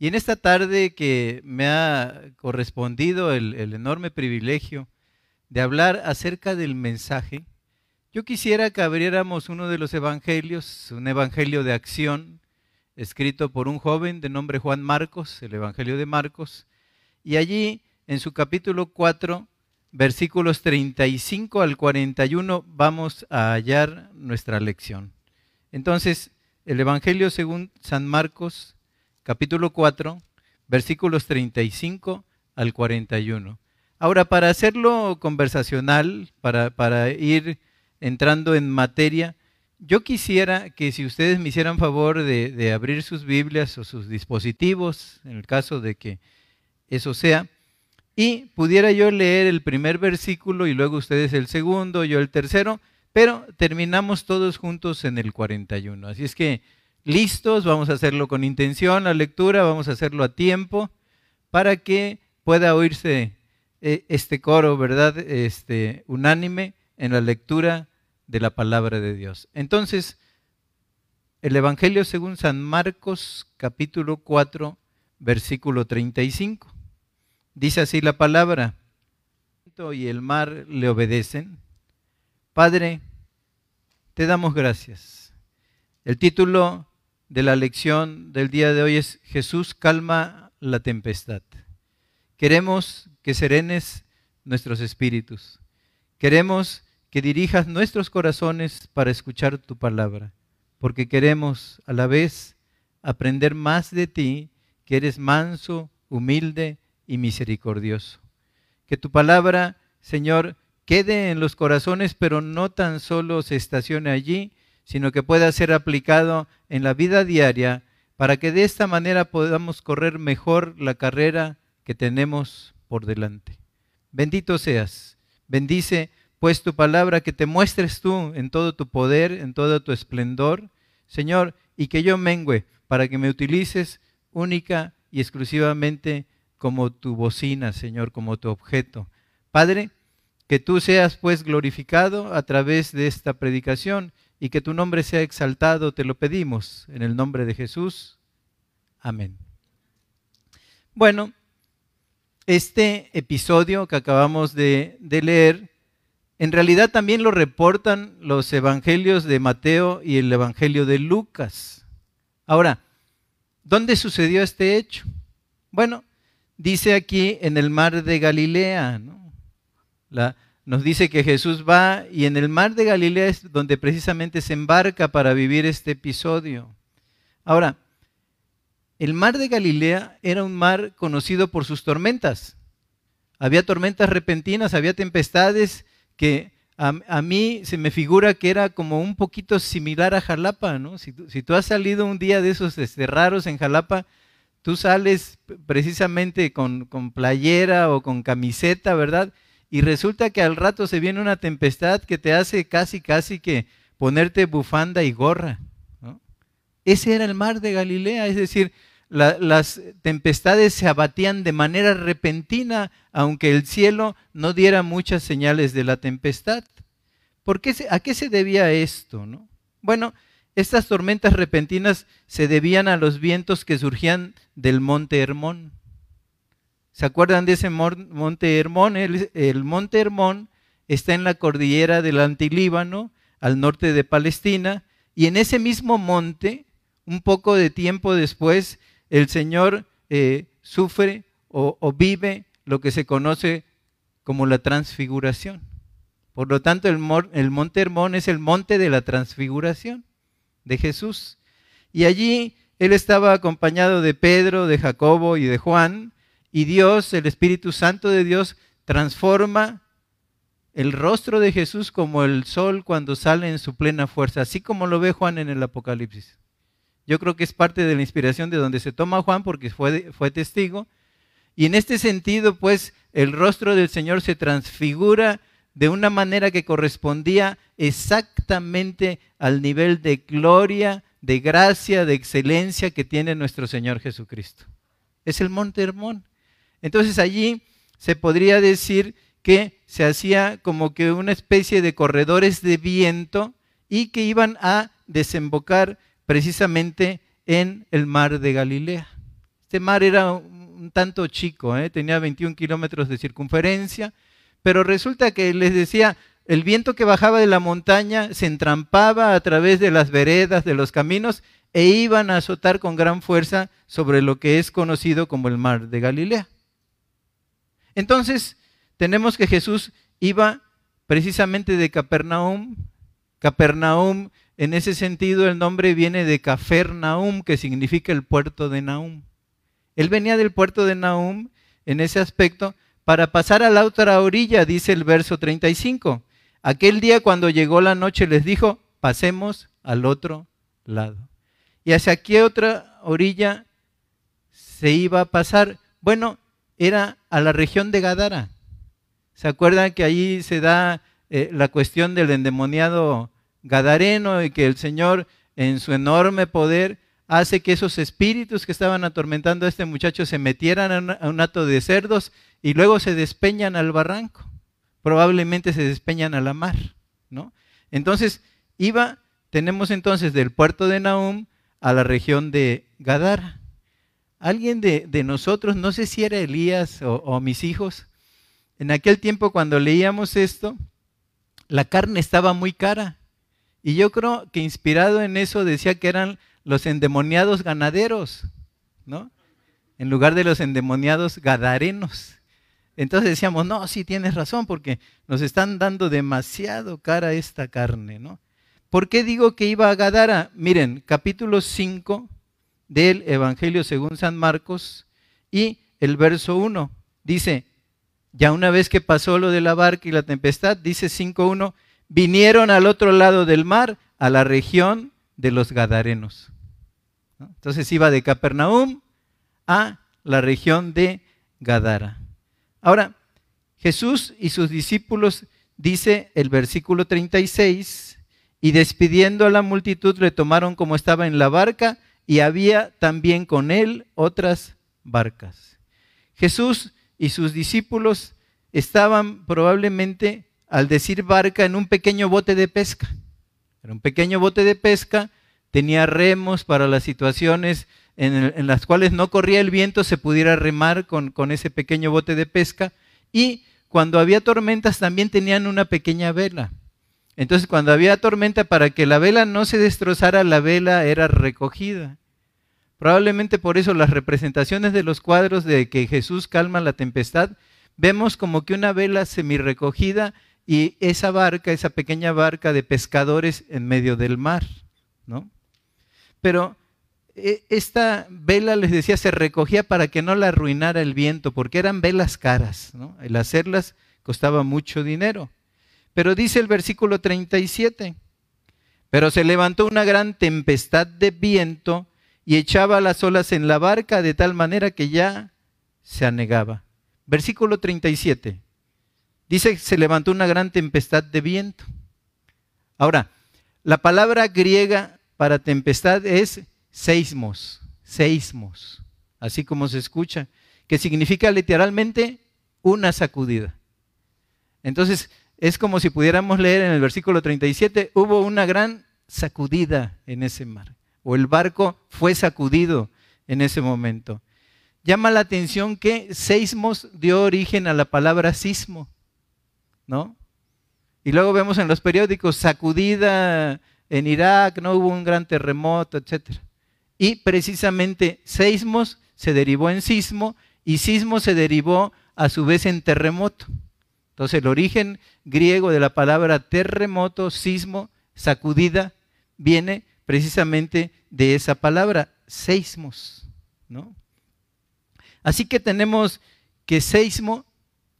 Y en esta tarde que me ha correspondido el, enorme privilegio de hablar acerca del mensaje, yo quisiera que abriéramos uno de los evangelios, un evangelio de acción, escrito por un joven de nombre Juan Marcos, el evangelio de Marcos, y allí en su capítulo 4, versículos 35 al 41, vamos a hallar nuestra lección. Entonces, el evangelio según San Marcos, capítulo 4, versículos 35 al 41. Ahora, para hacerlo conversacional, para, para ir entrando en materia, yo quisiera que si ustedes me hicieran favor de, de, abrir sus Biblias o sus dispositivos, en el caso de que eso sea, y pudiera yo leer el primer versículo y luego ustedes el segundo, yo el tercero, pero terminamos todos juntos en el 41. Así es que listos, vamos a hacerlo con intención, la lectura, vamos a hacerlo a tiempo para que pueda oírse eh, este coro, ¿verdad? Este unánime en la lectura de la palabra de Dios. Entonces, el Evangelio según San Marcos capítulo 4, versículo 35. Dice así la palabra, y el mar le obedecen. Padre, te damos gracias. El título de la lección del día de hoy es Jesús calma la tempestad. Queremos que serenes nuestros espíritus. Queremos que dirijas nuestros corazones para escuchar tu palabra, porque queremos a la vez aprender más de ti, que eres manso, humilde y misericordioso. Que tu palabra, Señor, quede en los corazones, pero no tan solo se estacione allí, sino que pueda ser aplicado en la vida diaria para que de esta manera podamos correr mejor la carrera que tenemos por delante. Bendito seas. Bendice pues tu palabra, que te muestres tú en todo tu poder, en todo tu esplendor, Señor, y que yo mengüe para que me utilices única y exclusivamente como tu bocina, Señor, como tu objeto. Padre, que tú seas pues glorificado a través de esta predicación y que tu nombre sea exaltado, te lo pedimos en el nombre de Jesús. Amén. Bueno, este episodio que acabamos de, leer, en realidad también lo reportan los evangelios de Mateo y el evangelio de Lucas. Ahora, ¿dónde sucedió este hecho? Bueno, dice aquí en el mar de Galilea, ¿no? La, nos dice que Jesús va y en el mar de Galilea es donde precisamente se embarca para vivir este episodio. Ahora, el mar de Galilea era un mar conocido por sus tormentas. Había tormentas repentinas, había tempestades que a, mí se me figura que era como un poquito similar a Jalapa, ¿no? Si, tú has salido un día de esos este, raros en Jalapa, tú sales precisamente con, con playera o con camiseta, ¿verdad? Y resulta que al rato se viene una tempestad que te hace casi, casi que ponerte bufanda y gorra. Ese era el mar de Galilea, es decir, las tempestades se abatían de manera repentina, aunque el cielo no diera muchas señales de la tempestad. ¿Por qué, ¿A qué se debía esto? No? Bueno, estas tormentas repentinas se debían a los vientos que surgían del monte Hermón. ¿Se acuerdan de ese monte Hermón? El, monte Hermón está en la cordillera del Antilíbano, al norte de Palestina, y en ese mismo monte, un poco de tiempo después, el Señor eh, sufre o, vive lo que se conoce como la transfiguración. Por lo tanto, el, el monte Hermón es el monte de la transfiguración de Jesús. Y allí él estaba acompañado de Pedro, de Jacobo y de Juan, y Dios, el Espíritu Santo de Dios, transforma el rostro de Jesús como el sol cuando sale en su plena fuerza, así como lo ve Juan en el Apocalipsis. Yo creo que es parte de la inspiración de donde se toma Juan porque fue, fue testigo. Y en este sentido, pues, el rostro del Señor se transfigura de una manera que correspondía exactamente al nivel de gloria, de gracia, de excelencia que tiene nuestro Señor Jesucristo. Es el monte Hermón. Entonces allí se podría decir que se hacía como que una especie de corredores de viento y que iban a desembocar precisamente en el mar de Galilea. Este mar era un tanto chico, ¿eh? tenía 21 kilómetros de circunferencia, pero resulta que les decía, el viento que bajaba de la montaña se entrampaba a través de las veredas, de los caminos, e iban a azotar con gran fuerza sobre lo que es conocido como el mar de Galilea. Entonces, tenemos que Jesús iba precisamente de Capernaum. Capernaum, en ese sentido, el nombre viene de Cafernaum, que significa el puerto de Naum. Él venía del puerto de Naum en ese aspecto para pasar a la otra orilla, dice el verso 35. Aquel día cuando llegó la noche les dijo, pasemos al otro lado. ¿Y hacia qué otra orilla se iba a pasar? Bueno, era a la región de Gadara. ¿Se acuerdan que ahí se da eh, la cuestión del endemoniado gadareno y que el Señor en su enorme poder hace que esos espíritus que estaban atormentando a este muchacho se metieran a un hato de cerdos y luego se despeñan al barranco? probablemente se despeñan a la mar, ¿no? Entonces, iba, tenemos entonces del puerto de Nahum a la región de Gadara. Alguien de, nosotros, no sé si era Elías o, o mis hijos, en aquel tiempo cuando leíamos esto, la carne estaba muy cara. Y yo creo que inspirado en eso decía que eran los endemoniados ganaderos, ¿no? En lugar de los endemoniados gadarenos. Entonces decíamos, no, sí tienes razón, porque nos están dando demasiado cara esta carne, ¿no? ¿Por qué digo que iba a Gadara? Miren, capítulo 5 del Evangelio según San Marcos y el verso 1 dice, ya una vez que pasó lo de la barca y la tempestad, dice 5.1, vinieron al otro lado del mar, a la región de los Gadarenos. Entonces iba de Capernaum a la región de Gadara. Ahora, Jesús y sus discípulos, dice el versículo 36, y despidiendo a la multitud le tomaron como estaba en la barca y había también con él otras barcas. Jesús y sus discípulos estaban probablemente, al decir barca, en un pequeño bote de pesca. Era un pequeño bote de pesca, tenía remos para las situaciones en, las cuales no corría el viento, se pudiera remar con, con ese pequeño bote de pesca. Y cuando había tormentas también tenían una pequeña vela. Entonces cuando había tormenta, para que la vela no se destrozara, la vela era recogida. Probablemente por eso las representaciones de los cuadros de que Jesús calma la tempestad, vemos como que una vela semi-recogida y esa barca, esa pequeña barca de pescadores en medio del mar, ¿no? Pero e, esta vela, les decía, se recogía para que no la arruinara el viento, porque eran velas caras. El hacerlas costaba mucho dinero. Pero dice el versículo 37, pero se levantó una gran tempestad de viento y echaba las olas en la barca de tal manera que ya se anegaba. Versículo 37. Dice que se levantó una gran tempestad de viento. Ahora, la palabra griega para tempestad es seismos, seismos, así como se escucha, que significa literalmente una sacudida. Entonces, es como si pudiéramos leer en el versículo 37, hubo una gran sacudida en ese mar, o el barco fue sacudido en ese momento. Llama la atención que seismos dio origen a la palabra sismo, ¿no? Y luego vemos en los periódicos sacudida en Irak, no hubo un gran terremoto, etcétera. Y precisamente seismos se derivó en sismo y sismo se derivó a su vez en terremoto. Entonces el origen griego de la palabra terremoto, sismo, sacudida, viene precisamente de esa palabra, seismos. ¿no? Así que tenemos que seismo,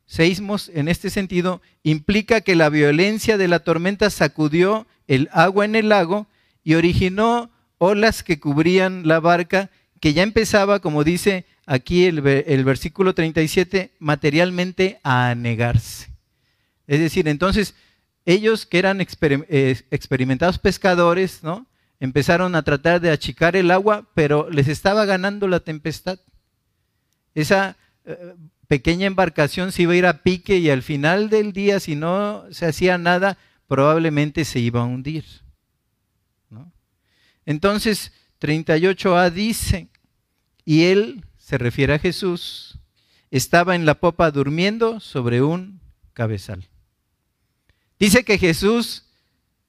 seismos en este sentido, implica que la violencia de la tormenta sacudió el agua en el lago y originó olas que cubrían la barca, que ya empezaba, como dice aquí el, versículo 37, materialmente a anegarse. Es decir, entonces ellos que eran experimentados pescadores, ¿no? Empezaron a tratar de achicar el agua, pero les estaba ganando la tempestad. Esa eh, pequeña embarcación se iba a ir a pique y al final del día, si no se hacía nada, probablemente se iba a hundir. Entonces, 38a dice, y él se refiere a Jesús, estaba en la popa durmiendo sobre un cabezal. Dice que Jesús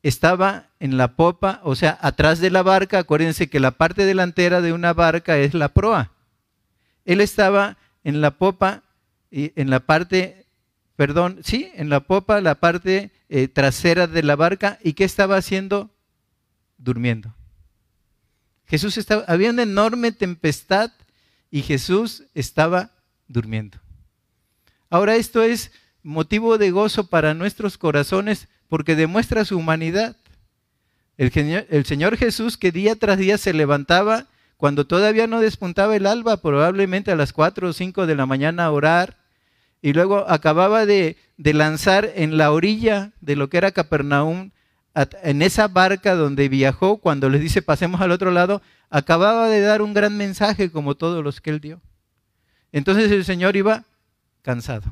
estaba en la popa, o sea, atrás de la barca. Acuérdense que la parte delantera de una barca es la proa. Él estaba en la popa en la parte, perdón, sí, en la popa, la parte eh, trasera de la barca. ¿Y qué estaba haciendo? Durmiendo. Jesús estaba, había una enorme tempestad y Jesús estaba durmiendo. Ahora esto es motivo de gozo para nuestros corazones porque demuestra su humanidad. El, Señor Jesús que día tras día se levantaba cuando todavía no despuntaba el alba, probablemente a las 4 o 5 de la mañana a orar, y luego acababa de, de lanzar en la orilla de lo que era Capernaum, en esa barca donde viajó, cuando les dice pasemos al otro lado, acababa de dar un gran mensaje como todos los que él dio. Entonces el Señor iba cansado.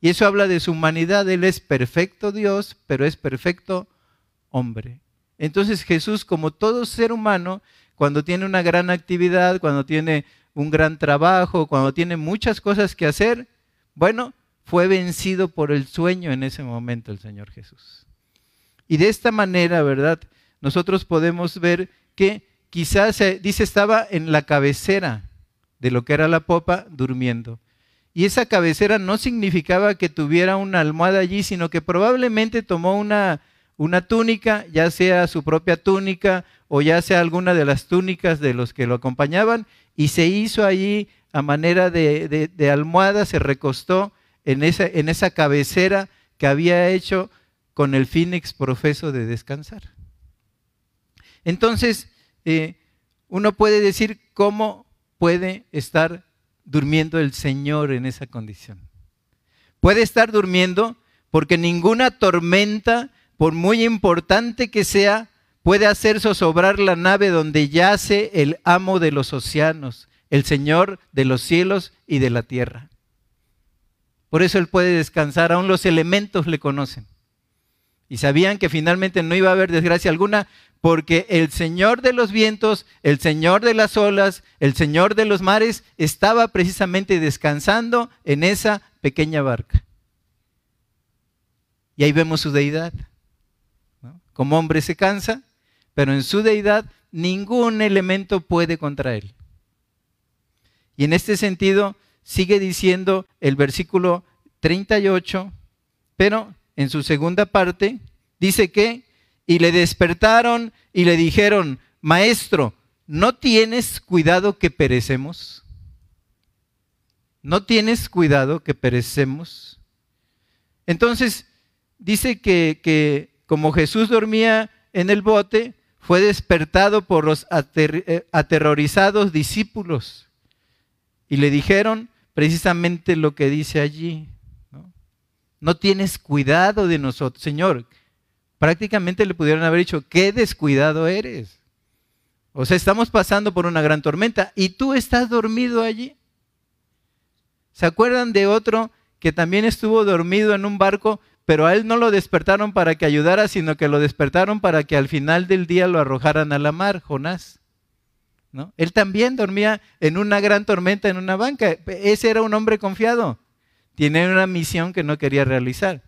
Y eso habla de su humanidad. Él es perfecto Dios, pero es perfecto hombre. Entonces Jesús, como todo ser humano, cuando tiene una gran actividad, cuando tiene un gran trabajo, cuando tiene muchas cosas que hacer, bueno, fue vencido por el sueño en ese momento el Señor Jesús. Y de esta manera, ¿verdad? Nosotros podemos ver que quizás, dice, estaba en la cabecera de lo que era la popa durmiendo. Y esa cabecera no significaba que tuviera una almohada allí, sino que probablemente tomó una, una túnica, ya sea su propia túnica o ya sea alguna de las túnicas de los que lo acompañaban, y se hizo allí a manera de, de, almohada, se recostó en esa, en esa cabecera que había hecho con el fin profeso de descansar. Entonces, eh, uno puede decir cómo puede estar durmiendo el Señor en esa condición. Puede estar durmiendo porque ninguna tormenta, por muy importante que sea, puede hacer zozobrar la nave donde yace el amo de los océanos, el Señor de los cielos y de la tierra. Por eso Él puede descansar, aún los elementos le conocen. Y sabían que finalmente no iba a haber desgracia alguna porque el Señor de los vientos, el Señor de las olas, el Señor de los mares estaba precisamente descansando en esa pequeña barca. Y ahí vemos su deidad. Como hombre se cansa, pero en su deidad ningún elemento puede contra él. Y en este sentido sigue diciendo el versículo 38, pero en su segunda parte dice que y le despertaron y le dijeron, Maestro, ¿no tienes cuidado que perecemos? ¿No tienes cuidado que perecemos? Entonces, dice que, que como Jesús dormía en el bote, fue despertado por los eh, aterrorizados discípulos y le dijeron precisamente lo que dice allí. ¿No? tienes cuidado de nosotros, Señor prácticamente le pudieron haber dicho, qué descuidado eres. O sea, estamos pasando por una gran tormenta y tú estás dormido allí. ¿Se acuerdan de otro que también estuvo dormido en un barco, pero a él no lo despertaron para que ayudara, sino que lo despertaron para que al final del día lo arrojaran a la mar, Jonás? ¿No? Él también dormía en una gran tormenta en una banca. Ese era un hombre confiado. Tiene una misión que no quería realizar.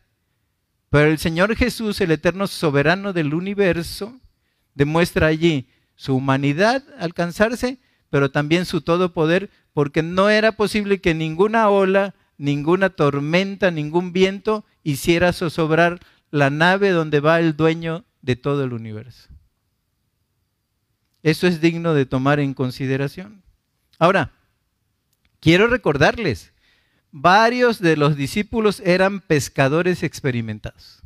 Pero el Señor Jesús, el eterno soberano del universo, demuestra allí su humanidad alcanzarse, pero también su todo poder, porque no era posible que ninguna ola, ninguna tormenta, ningún viento hiciera zozobrar la nave donde va el dueño de todo el universo. Eso es digno de tomar en consideración. Ahora, quiero recordarles varios de los discípulos eran pescadores experimentados.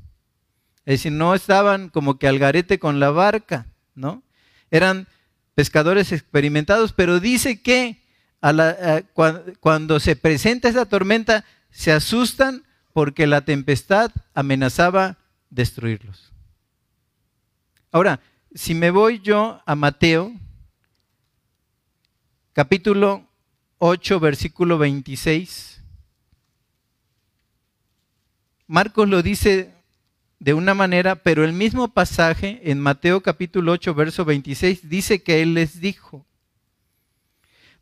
Es decir, no estaban como que al garete con la barca, ¿no? Eran pescadores experimentados, pero dice que cuando se presenta esa tormenta se asustan porque la tempestad amenazaba destruirlos. Ahora, si me voy yo a Mateo, capítulo 8, versículo 26, Marcos lo dice de una manera, pero el mismo pasaje en Mateo capítulo 8, verso 26 dice que Él les dijo,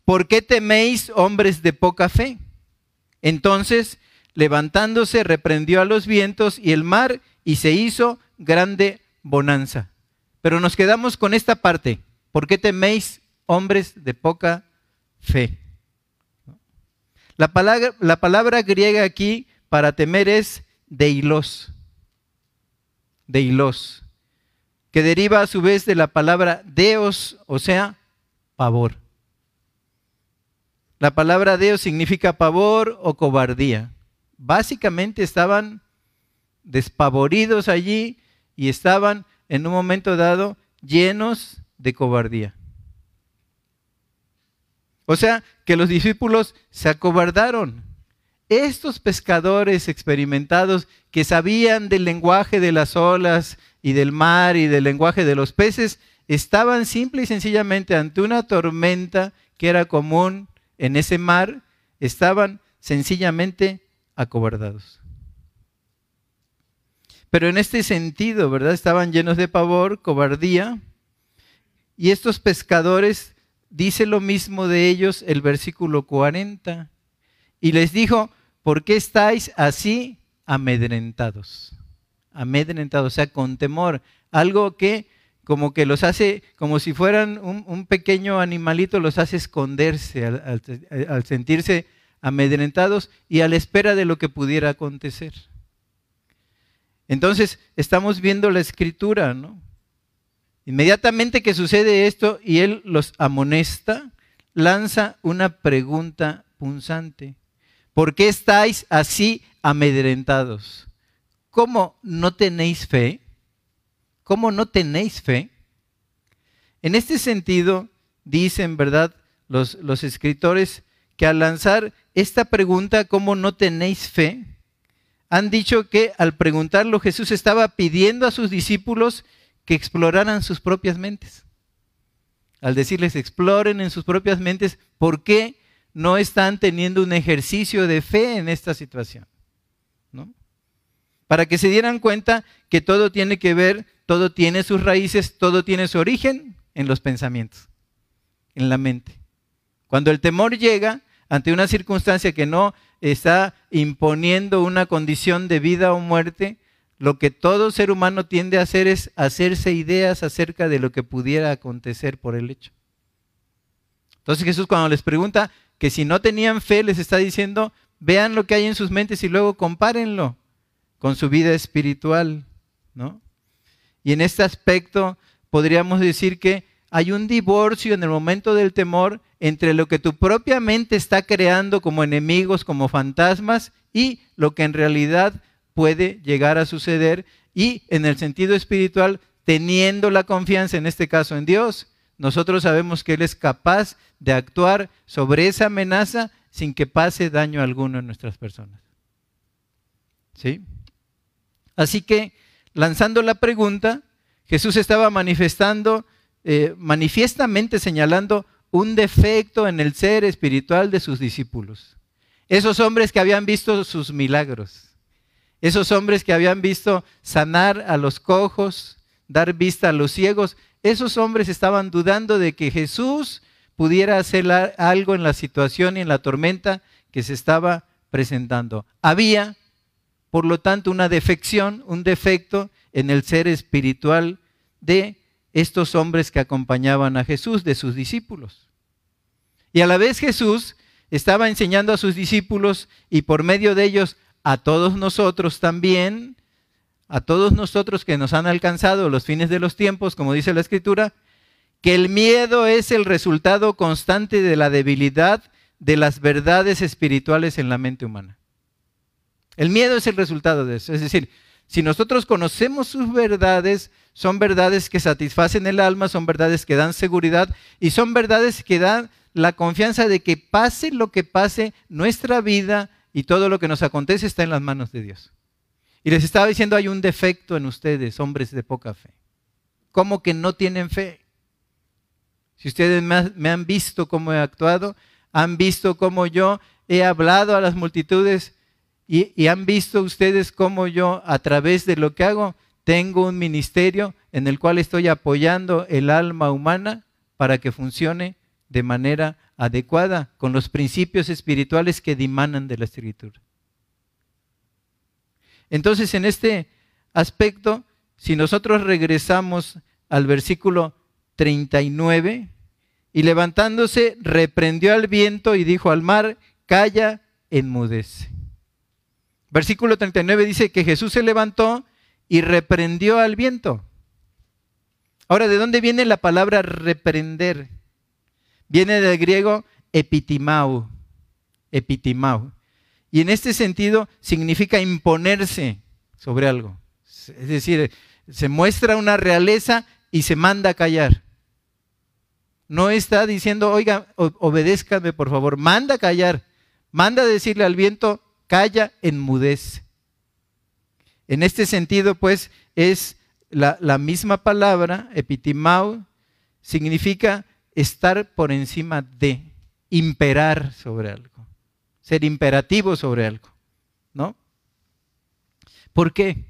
¿por qué teméis hombres de poca fe? Entonces, levantándose, reprendió a los vientos y el mar y se hizo grande bonanza. Pero nos quedamos con esta parte. ¿Por qué teméis hombres de poca fe? La palabra, la palabra griega aquí para temer es deilos. Deilos. Que deriva a su vez de la palabra deos, o sea, pavor. La palabra deos significa pavor o cobardía. Básicamente estaban despavoridos allí y estaban en un momento dado llenos de cobardía. O sea, que los discípulos se acobardaron. Estos pescadores experimentados que sabían del lenguaje de las olas y del mar y del lenguaje de los peces, estaban simple y sencillamente ante una tormenta que era común en ese mar, estaban sencillamente acobardados. Pero en este sentido, ¿verdad? Estaban llenos de pavor, cobardía, y estos pescadores dice lo mismo de ellos el versículo 40. Y les dijo, ¿por qué estáis así amedrentados? Amedrentados, o sea, con temor. Algo que como que los hace, como si fueran un, pequeño animalito, los hace esconderse al, al sentirse amedrentados y a la espera de lo que pudiera acontecer. Entonces, estamos viendo la escritura, ¿no? Inmediatamente que sucede esto y él los amonesta, lanza una pregunta punzante. ¿Por qué estáis así amedrentados? ¿Cómo no tenéis fe? ¿Cómo no tenéis fe? En este sentido, dicen, ¿verdad?, los, los escritores que al lanzar esta pregunta, ¿cómo no tenéis fe? Han dicho que al preguntarlo Jesús estaba pidiendo a sus discípulos que exploraran sus propias mentes. Al decirles exploren en sus propias mentes por qué no están teniendo un ejercicio de fe en esta situación. ¿no? Para que se dieran cuenta que todo tiene que ver, todo tiene sus raíces, todo tiene su origen en los pensamientos, en la mente. Cuando el temor llega ante una circunstancia que no está imponiendo una condición de vida o muerte, lo que todo ser humano tiende a hacer es hacerse ideas acerca de lo que pudiera acontecer por el hecho. Entonces Jesús cuando les pregunta que si no tenían fe, les está diciendo, vean lo que hay en sus mentes y luego compárenlo con su vida espiritual, ¿no? Y en este aspecto podríamos decir que hay un divorcio en el momento del temor entre lo que tu propia mente está creando como enemigos, como fantasmas, y lo que en realidad puede llegar a suceder y en el sentido espiritual, teniendo la confianza, en este caso en Dios, nosotros sabemos que Él es capaz de actuar sobre esa amenaza sin que pase daño alguno en nuestras personas. ¿Sí? Así que, lanzando la pregunta, Jesús estaba manifestando, eh, manifiestamente señalando un defecto en el ser espiritual de sus discípulos. Esos hombres que habían visto sus milagros, esos hombres que habían visto sanar a los cojos, dar vista a los ciegos, esos hombres estaban dudando de que Jesús pudiera hacer algo en la situación y en la tormenta que se estaba presentando. Había, por lo tanto, una defección, un defecto en el ser espiritual de estos hombres que acompañaban a Jesús, de sus discípulos. Y a la vez Jesús estaba enseñando a sus discípulos y por medio de ellos a todos nosotros también, a todos nosotros que nos han alcanzado los fines de los tiempos, como dice la Escritura, que el miedo es el resultado constante de la debilidad de las verdades espirituales en la mente humana. El miedo es el resultado de eso. Es decir, si nosotros conocemos sus verdades, son verdades que satisfacen el alma, son verdades que dan seguridad y son verdades que dan la confianza de que pase lo que pase, nuestra vida y todo lo que nos acontece está en las manos de Dios. Y les estaba diciendo, hay un defecto en ustedes, hombres de poca fe. ¿Cómo que no tienen fe? Si ustedes me han visto cómo he actuado, han visto cómo yo he hablado a las multitudes y, han visto ustedes cómo yo, a través de lo que hago, tengo un ministerio en el cual estoy apoyando el alma humana para que funcione de manera adecuada con los principios espirituales que dimanan de la escritura. Entonces, en este aspecto, si nosotros regresamos al versículo 39, y levantándose, reprendió al viento y dijo al mar, calla, enmudece. Versículo 39 dice que Jesús se levantó y reprendió al viento. Ahora, ¿de dónde viene la palabra reprender? Viene del griego epitimau, epitimau. Y en este sentido significa imponerse sobre algo. Es decir, se muestra una realeza y se manda a callar. No está diciendo, oiga, obedézcame por favor, manda a callar, manda a decirle al viento, calla, enmudece. En este sentido, pues, es la, la misma palabra, epitimau, significa estar por encima de, imperar sobre algo, ser imperativo sobre algo, ¿no? ¿Por qué?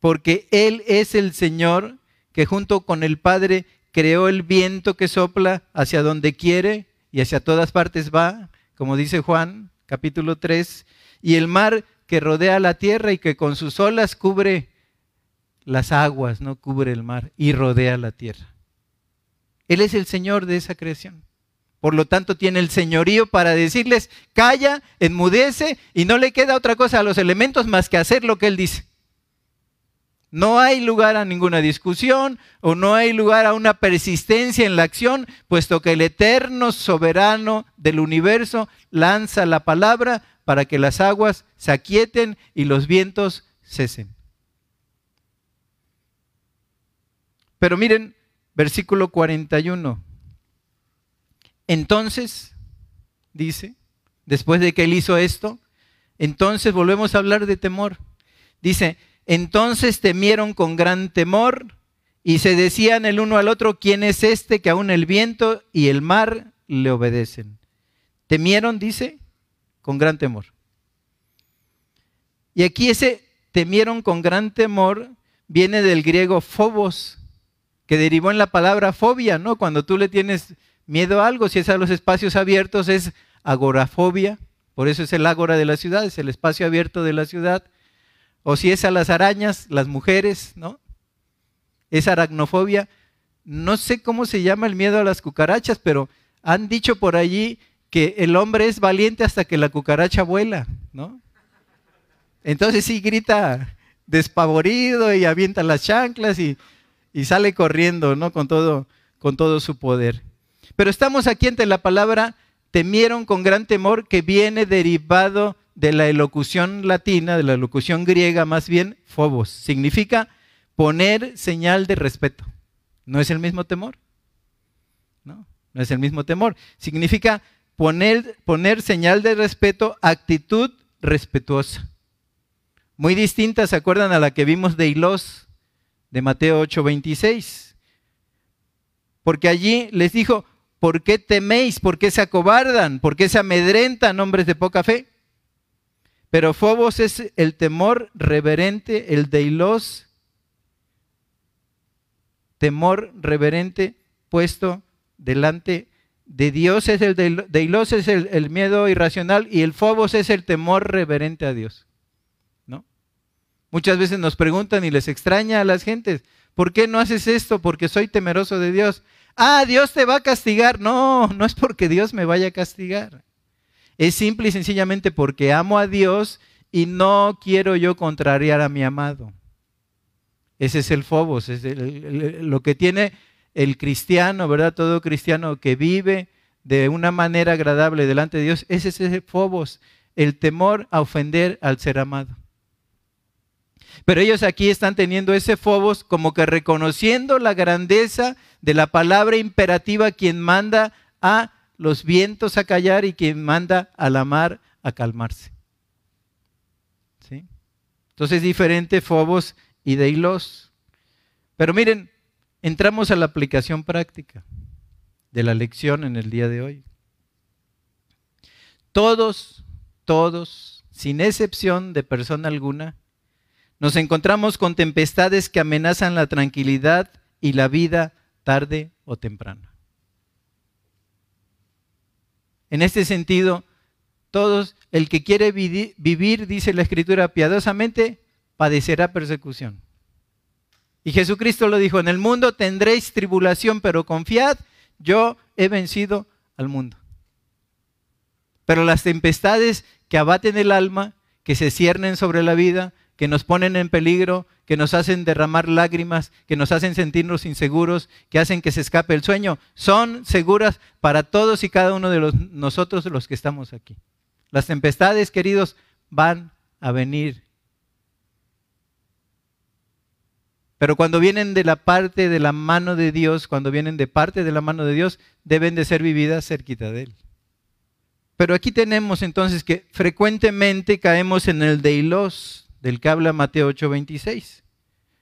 Porque Él es el Señor que junto con el Padre creó el viento que sopla hacia donde quiere y hacia todas partes va, como dice Juan capítulo 3, y el mar que rodea la tierra y que con sus olas cubre las aguas, no cubre el mar y rodea la tierra. Él es el Señor de esa creación. Por lo tanto, tiene el señorío para decirles, calla, enmudece, y no le queda otra cosa a los elementos más que hacer lo que Él dice. No hay lugar a ninguna discusión o no hay lugar a una persistencia en la acción, puesto que el eterno soberano del universo lanza la palabra para que las aguas se aquieten y los vientos cesen. Pero miren, versículo 41. Entonces, dice, después de que él hizo esto, entonces volvemos a hablar de temor. Dice, entonces temieron con gran temor y se decían el uno al otro, ¿quién es este que aún el viento y el mar le obedecen? Temieron, dice, con gran temor. Y aquí ese temieron con gran temor viene del griego phobos, que derivó en la palabra fobia, ¿no? Cuando tú le tienes miedo a algo, si es a los espacios abiertos, es agorafobia, por eso es el ágora de la ciudad, es el espacio abierto de la ciudad. O si es a las arañas, las mujeres, ¿no? Es aracnofobia. No sé cómo se llama el miedo a las cucarachas, pero han dicho por allí que el hombre es valiente hasta que la cucaracha vuela, ¿no? Entonces sí grita despavorido y avienta las chanclas y, sale corriendo, ¿no? Con todo, con todo su poder. Pero estamos aquí ante la palabra temieron con gran temor que viene derivado de la elocución latina, de la elocución griega más bien, phobos. Significa poner señal de respeto. ¿No es el mismo temor? No, no es el mismo temor. Significa poner, poner señal de respeto, actitud respetuosa. Muy distinta, ¿se acuerdan a la que vimos de Hilos, de Mateo 8:26? Porque allí les dijo, ¿por qué teméis? ¿Por qué se acobardan? ¿Por qué se amedrentan hombres de poca fe? Pero Fobos es el temor reverente, el deilos, temor reverente puesto delante de Dios es el deilos es el, miedo irracional y el Fobos es el temor reverente a Dios. ¿no? Muchas veces nos preguntan y les extraña a las gentes, ¿por qué no haces esto? Porque soy temeroso de Dios. Ah, Dios te va a castigar. No, no es porque Dios me vaya a castigar. Es simple y sencillamente porque amo a Dios y no quiero yo contrariar a mi amado. Ese es el fobos, es lo que tiene el cristiano, ¿verdad? Todo cristiano que vive de una manera agradable delante de Dios, ese es el fobos, el temor a ofender al ser amado. Pero ellos aquí están teniendo ese fobos como que reconociendo la grandeza de la palabra imperativa quien manda a los vientos a callar y quien manda a la mar a calmarse. ¿Sí? Entonces es diferente Fobos y Deilos. Pero miren, entramos a la aplicación práctica de la lección en el día de hoy. Todos, todos, sin excepción de persona alguna, nos encontramos con tempestades que amenazan la tranquilidad y la vida tarde o temprano. En este sentido, todos, el que quiere vivir, dice la Escritura, piadosamente, padecerá persecución. Y Jesucristo lo dijo, en el mundo tendréis tribulación, pero confiad, yo he vencido al mundo. Pero las tempestades que abaten el alma, que se ciernen sobre la vida, que nos ponen en peligro, que nos hacen derramar lágrimas, que nos hacen sentirnos inseguros, que hacen que se escape el sueño, son seguras para todos y cada uno de nosotros los que estamos aquí. Las tempestades, queridos, van a venir. Pero cuando vienen de la parte de la mano de Dios, cuando vienen de parte de la mano de Dios, deben de ser vividas cerquita de Él. Pero aquí tenemos entonces que frecuentemente caemos en el deilos del que habla Mateo 8:26.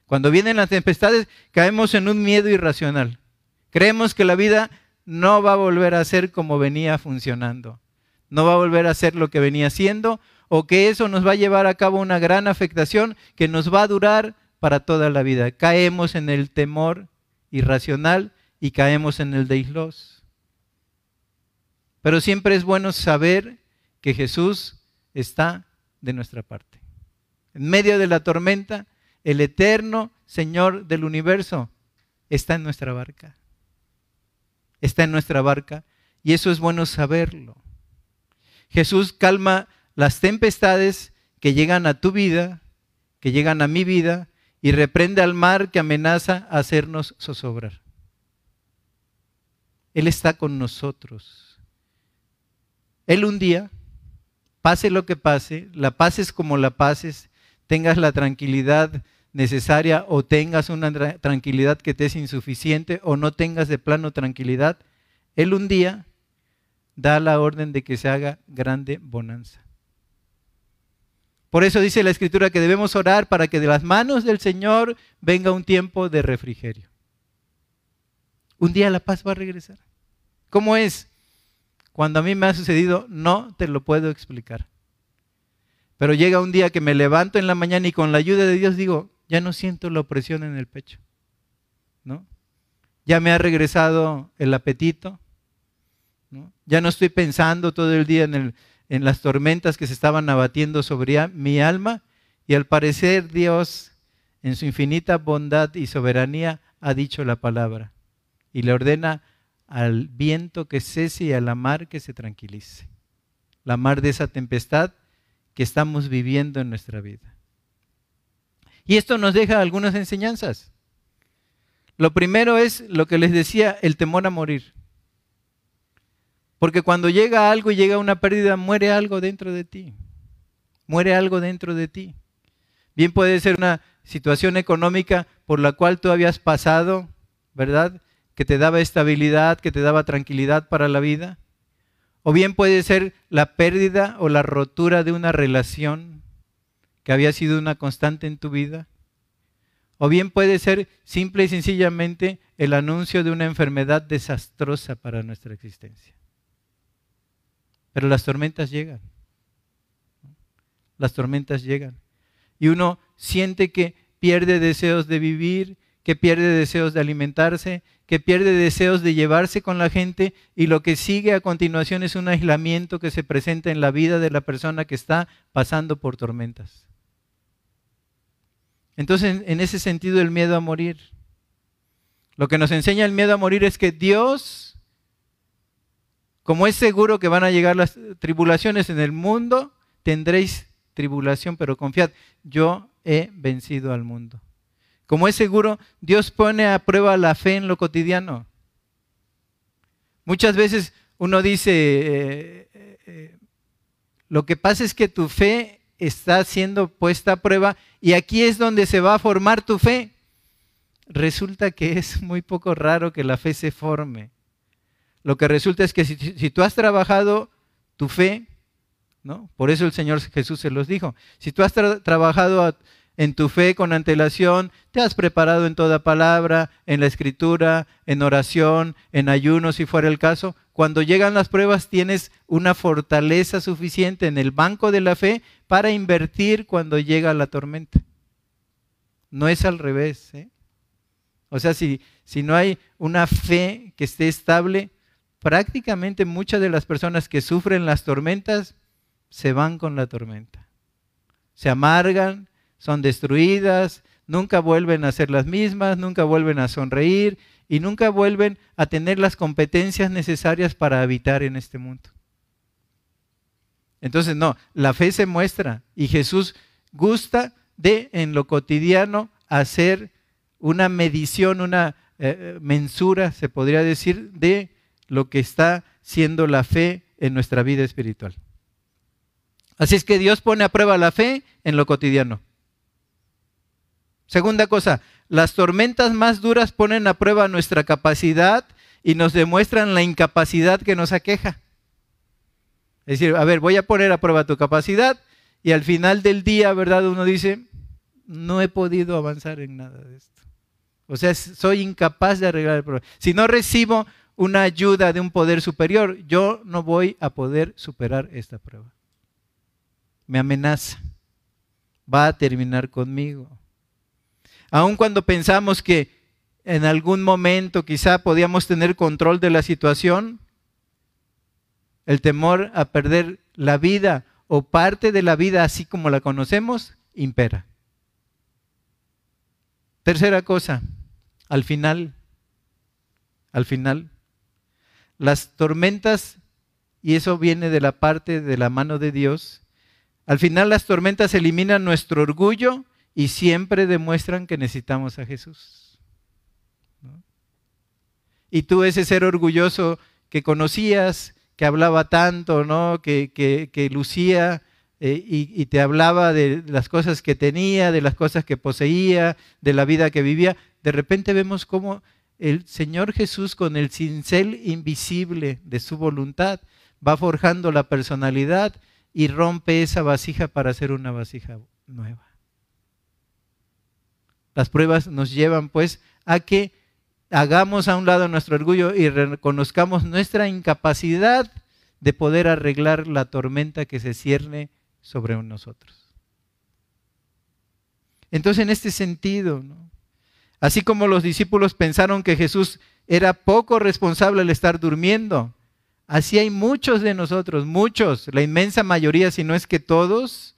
Cuando vienen las tempestades, caemos en un miedo irracional. Creemos que la vida no va a volver a ser como venía funcionando. No va a volver a ser lo que venía siendo o que eso nos va a llevar a cabo una gran afectación que nos va a durar para toda la vida. Caemos en el temor irracional y caemos en el deislos. Pero siempre es bueno saber que Jesús está de nuestra parte. En medio de la tormenta, el eterno Señor del universo está en nuestra barca. Está en nuestra barca y eso es bueno saberlo. Jesús calma las tempestades que llegan a tu vida, que llegan a mi vida, y reprende al mar que amenaza hacernos zozobrar. Él está con nosotros. Él un día, pase lo que pase, la pases como la pases, tengas la tranquilidad necesaria o tengas una tranquilidad que te es insuficiente o no tengas de plano tranquilidad, Él un día da la orden de que se haga grande bonanza. Por eso dice la Escritura que debemos orar para que de las manos del Señor venga un tiempo de refrigerio. Un día la paz va a regresar. ¿Cómo es? Cuando a mí me ha sucedido, no te lo puedo explicar. Pero llega un día que me levanto en la mañana y con la ayuda de Dios digo, ya no siento la opresión en el pecho. ¿No? Ya me ha regresado el apetito. ¿no? Ya no estoy pensando todo el día en, en las tormentas que se estaban abatiendo sobre mi alma. Y al parecer Dios, en su infinita bondad y soberanía, ha dicho la palabra. Y le ordena al viento que cese y a la mar que se tranquilice. La mar de esa tempestad que estamos viviendo en nuestra vida. Y esto nos deja algunas enseñanzas. Lo primero es lo que les decía, el temor a morir. Porque cuando llega algo y llega una pérdida, muere algo dentro de ti. Muere algo dentro de ti. Bien puede ser una situación económica por la cual tú habías pasado, ¿verdad? que te daba estabilidad, que te daba tranquilidad para la vida. O bien puede ser la pérdida o la rotura de una relación que había sido una constante en tu vida. O bien puede ser simple y sencillamente el anuncio de una enfermedad desastrosa para nuestra existencia. Pero las tormentas llegan. Las tormentas llegan. Y uno siente que pierde deseos de vivir, que pierde deseos de alimentarse, que pierde deseos de llevarse con la gente y lo que sigue a continuación es un aislamiento que se presenta en la vida de la persona que está pasando por tormentas. Entonces, en ese sentido, el miedo a morir. Lo que nos enseña el miedo a morir es que Dios, como es seguro que van a llegar las tribulaciones en el mundo, tendréis tribulación, pero confiad, yo he vencido al mundo. Como es seguro, Dios pone a prueba la fe en lo cotidiano. Muchas veces uno dice, eh, eh, eh, lo que pasa es que tu fe está siendo puesta a prueba y aquí es donde se va a formar tu fe. Resulta que es muy poco raro que la fe se forme. Lo que resulta es que si, tú has trabajado tu fe, ¿no? Por eso el Señor Jesús se los dijo. Si tú has trabajado a, en tu fe con antelación, te has preparado en toda palabra, en la escritura, en oración, en ayuno, si fuera el caso. Cuando llegan las pruebas tienes una fortaleza suficiente en el banco de la fe para invertir cuando llega la tormenta. No es al revés. ¿eh? O sea, si, si no hay una fe que esté estable, prácticamente muchas de las personas que sufren las tormentas se van con la tormenta. Se amargan, son destruidas, nunca vuelven a ser las mismas, nunca vuelven a sonreír y nunca vuelven a tener las competencias necesarias para habitar en este mundo. Entonces, no, la fe se muestra y Jesús gusta de en lo cotidiano hacer una medición, una eh, eh, mensura, se podría decir, de lo que está siendo la fe en nuestra vida espiritual. Así es que Dios pone a prueba la fe en lo cotidiano. Segunda cosa, las tormentas más duras ponen a prueba nuestra capacidad y nos demuestran la incapacidad que nos aqueja. Es decir, a ver, voy a poner a prueba tu capacidad y al final del día, ¿verdad? Uno dice, no he podido avanzar en nada de esto. O sea, soy incapaz de arreglar el problema. Si no recibo una ayuda de un poder superior, yo no voy a poder superar esta prueba. Me amenaza. Va a terminar conmigo. Aun cuando pensamos que en algún momento quizá podíamos tener control de la situación, el temor a perder la vida o parte de la vida así como la conocemos impera. Tercera cosa, al final, al final, las tormentas, y eso viene de la parte de la mano de Dios, al final las tormentas eliminan nuestro orgullo y siempre demuestran que necesitamos a Jesús. Y tú ese ser orgulloso que conocías, que hablaba tanto, ¿no? que, lucía eh, y, y, te hablaba de las cosas que tenía, de las cosas que poseía, de la vida que vivía, de repente vemos cómo el Señor Jesús con el cincel invisible de su voluntad va forjando la personalidad y rompe esa vasija para hacer una vasija nueva. Las pruebas nos llevan pues a que hagamos a un lado nuestro orgullo y reconozcamos nuestra incapacidad de poder arreglar la tormenta que se cierne sobre nosotros. Entonces, en este sentido. Así como los discípulos pensaron que Jesús era poco responsable al estar durmiendo, así hay muchos de nosotros, muchos, la inmensa mayoría, si no es que todos,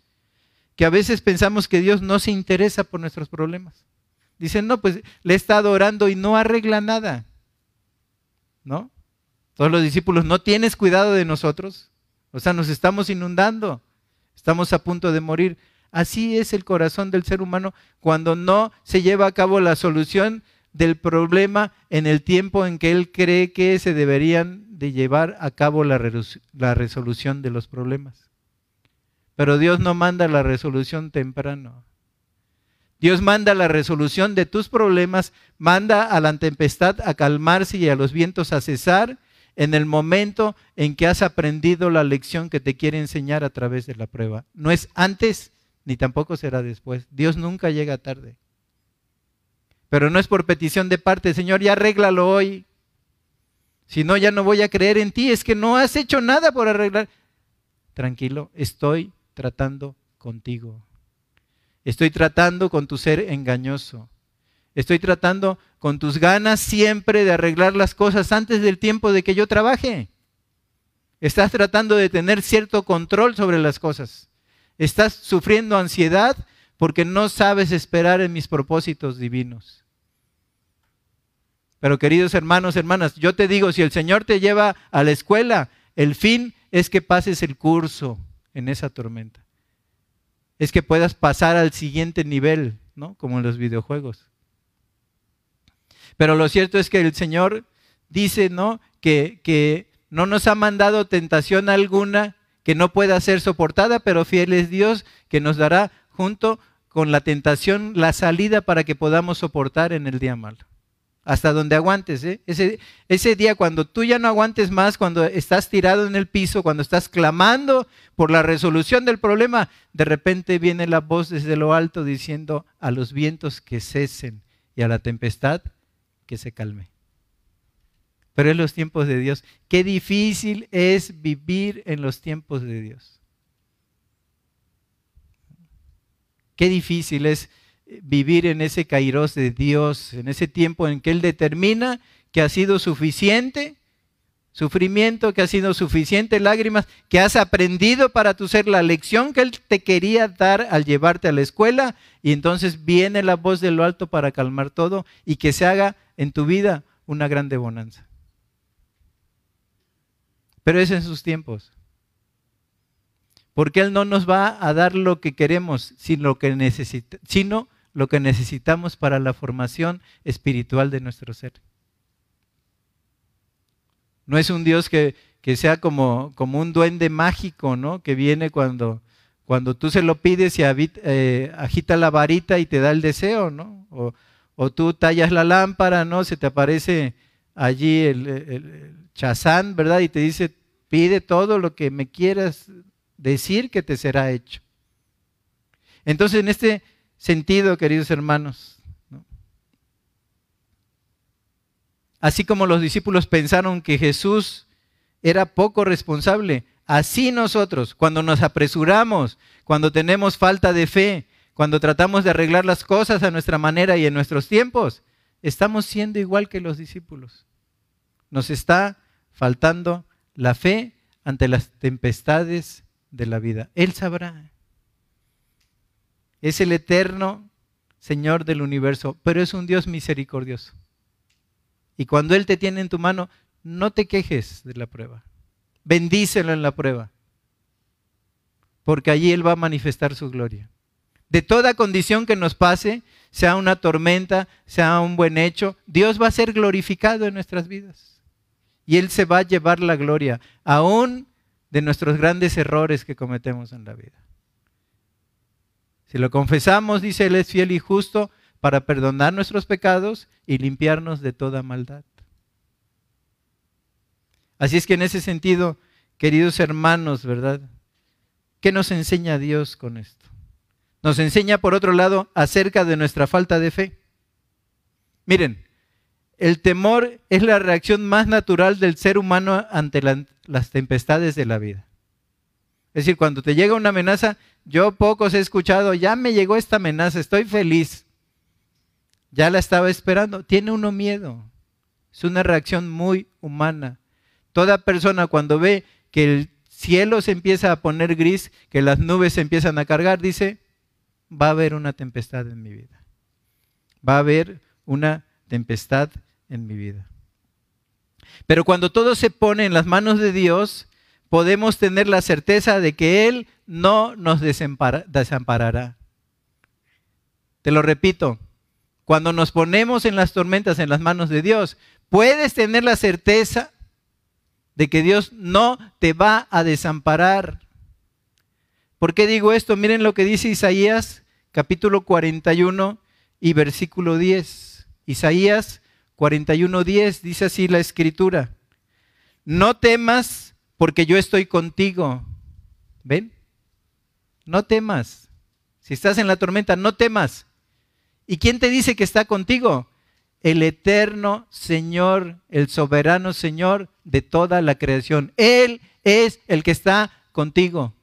que a veces pensamos que Dios no se interesa por nuestros problemas. Dicen, no, pues le he estado orando y no arregla nada. ¿No? Todos los discípulos, ¿no tienes cuidado de nosotros? O sea, nos estamos inundando, estamos a punto de morir. Así es el corazón del ser humano cuando no se lleva a cabo la solución del problema en el tiempo en que él cree que se deberían de llevar a cabo la, resolución de los problemas. Pero Dios no manda la resolución temprano. Dios manda la resolución de tus problemas, manda a la tempestad a calmarse y a los vientos a cesar en el momento en que has aprendido la lección que te quiere enseñar a través de la prueba. No es antes ni tampoco será después. Dios nunca llega tarde. Pero no es por petición de parte, Señor, ya arréglalo hoy. Si no, ya no voy a creer en ti. Es que no has hecho nada por arreglar. Tranquilo, estoy tratando contigo. Estoy tratando con tu ser engañoso. Estoy tratando con tus ganas siempre de arreglar las cosas antes del tiempo de que yo trabaje. Estás tratando de tener cierto control sobre las cosas. Estás sufriendo ansiedad porque no sabes esperar en mis propósitos divinos. Pero queridos hermanos, hermanas, yo te digo, si el Señor te lleva a la escuela, el fin es que pases el curso en esa tormenta. Es que puedas pasar al siguiente nivel, ¿no? Como en los videojuegos. Pero lo cierto es que el Señor dice, ¿no? Que, que no nos ha mandado tentación alguna que no pueda ser soportada, pero fiel es Dios que nos dará junto con la tentación la salida para que podamos soportar en el día malo. Hasta donde aguantes. ¿eh? Ese, ese día cuando tú ya no aguantes más, cuando estás tirado en el piso, cuando estás clamando por la resolución del problema, de repente viene la voz desde lo alto diciendo a los vientos que cesen y a la tempestad que se calme pero en los tiempos de Dios. Qué difícil es vivir en los tiempos de Dios. Qué difícil es vivir en ese kairos de Dios, en ese tiempo en que Él determina que ha sido suficiente sufrimiento, que ha sido suficiente lágrimas, que has aprendido para tu ser la lección que Él te quería dar al llevarte a la escuela y entonces viene la voz de lo alto para calmar todo y que se haga en tu vida una grande bonanza. Pero es en sus tiempos. Porque Él no nos va a dar lo que queremos, sino lo que, sino lo que necesitamos para la formación espiritual de nuestro ser. No es un Dios que, sea como, como, un duende mágico, ¿no? Que viene cuando, cuando tú se lo pides y eh, agita la varita y te da el deseo, ¿no? O, tú tallas la lámpara, ¿no? Se te aparece allí el, el, chazán, ¿verdad? Y te dice, pide todo lo que me quieras decir que te será hecho. Entonces, en este sentido, queridos hermanos, así como los discípulos pensaron que Jesús era poco responsable, así nosotros, cuando nos apresuramos, cuando tenemos falta de fe, cuando tratamos de arreglar las cosas a nuestra manera y en nuestros tiempos, estamos siendo igual que los discípulos. Nos está faltando la fe ante las tempestades de la vida. Él sabrá. Es el eterno Señor del universo, pero es un Dios misericordioso. Y cuando Él te tiene en tu mano, no te quejes de la prueba. Bendícelo en la prueba. Porque allí Él va a manifestar su gloria. De toda condición que nos pase, sea una tormenta, sea un buen hecho, Dios va a ser glorificado en nuestras vidas. Y Él se va a llevar la gloria, aún de nuestros grandes errores que cometemos en la vida. Si lo confesamos, dice Él es fiel y justo para perdonar nuestros pecados y limpiarnos de toda maldad. Así es que en ese sentido, queridos hermanos, ¿verdad? ¿Qué nos enseña Dios con esto? Nos enseña, por otro lado, acerca de nuestra falta de fe. Miren, el temor es la reacción más natural del ser humano ante las tempestades de la vida. Es decir, cuando te llega una amenaza, yo pocos he escuchado, ya me llegó esta amenaza, estoy feliz ya la estaba esperando. Tiene uno miedo. Es una reacción muy humana. Toda persona cuando ve que el cielo se empieza a poner gris, que las nubes se empiezan a cargar, dice, va a haber una tempestad en mi vida. Va a haber una tempestad en mi vida. Pero cuando todo se pone en las manos de Dios, podemos tener la certeza de que Él no nos desamparará. Te lo repito, cuando nos ponemos en las tormentas en las manos de Dios, puedes tener la certeza de que Dios no te va a desamparar. ¿Por qué digo esto? Miren lo que dice Isaías capítulo 41 y versículo 10. Isaías 41, 10 dice así la escritura. No temas porque yo estoy contigo. ¿Ven? No temas. Si estás en la tormenta, no temas ¿Y quién te dice que está contigo? El eterno Señor, el soberano Señor de toda la creación. Él es el que está contigo,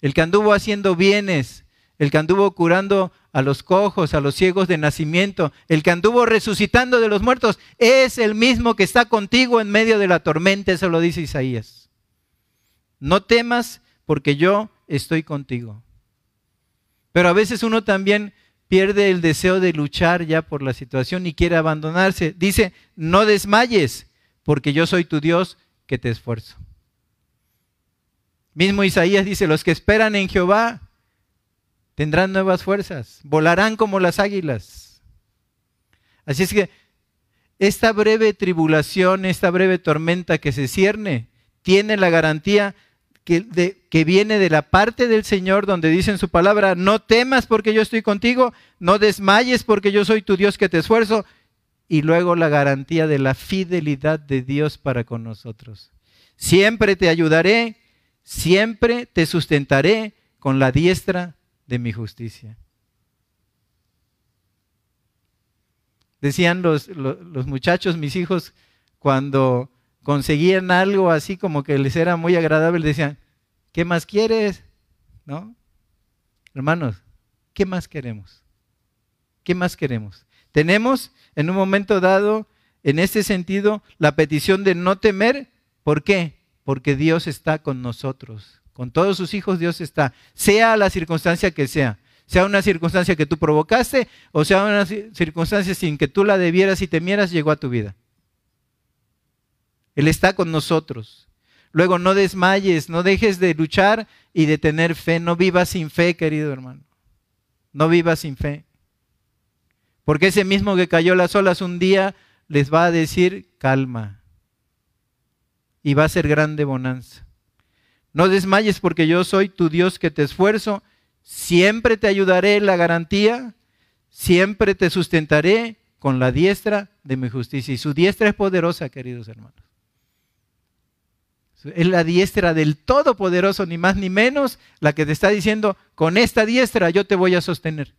el que anduvo haciendo bienes, el que anduvo curando a los cojos, a los ciegos de nacimiento, el que anduvo resucitando de los muertos, es el mismo que está contigo en medio de la tormenta, eso lo dice Isaías. No temas porque yo estoy contigo. Pero a veces uno también pierde el deseo de luchar ya por la situación y quiere abandonarse. Dice, no desmayes, porque yo soy tu Dios que te esfuerzo. Mismo Isaías dice, los que esperan en Jehová tendrán nuevas fuerzas, volarán como las águilas. Así es que esta breve tribulación, esta breve tormenta que se cierne, tiene la garantía que, viene de la parte del Señor donde dice en su palabra, no temas porque yo estoy contigo, no desmayes porque yo soy tu Dios que te esfuerzo, y luego la garantía de la fidelidad de Dios para con nosotros. Siempre te ayudaré, siempre te sustentaré con la diestra de mi justicia. Decían los, los, muchachos, mis hijos, cuando conseguían algo así como que les era muy agradable, decían, ¿qué más quieres? ¿No? Hermanos, ¿qué más queremos? ¿Qué más queremos? Tenemos en un momento dado, en este sentido, la petición de no temer ¿Por qué? Porque Dios está con nosotros. Con todos sus hijos Dios está, sea la circunstancia que sea. Sea una circunstancia que tú provocaste o sea una circunstancia sin que tú la debieras y temieras, llegó a tu vida. Él está con nosotros. Luego no desmayes, no dejes de luchar y de tener fe. No vivas sin fe, querido hermano. No vivas sin fe. Porque ese mismo que cayó las olas un día les va a decir calma. Y va a ser grande bonanza. No desmayes porque yo soy tu Dios que te esfuerzo. Siempre te ayudaré la garantía. Siempre te sustentaré con la diestra de mi justicia. Y su diestra es poderosa, queridos hermanos. Es la diestra del Todopoderoso, ni más ni menos, la que te está diciendo, con esta diestra yo te voy a sostener.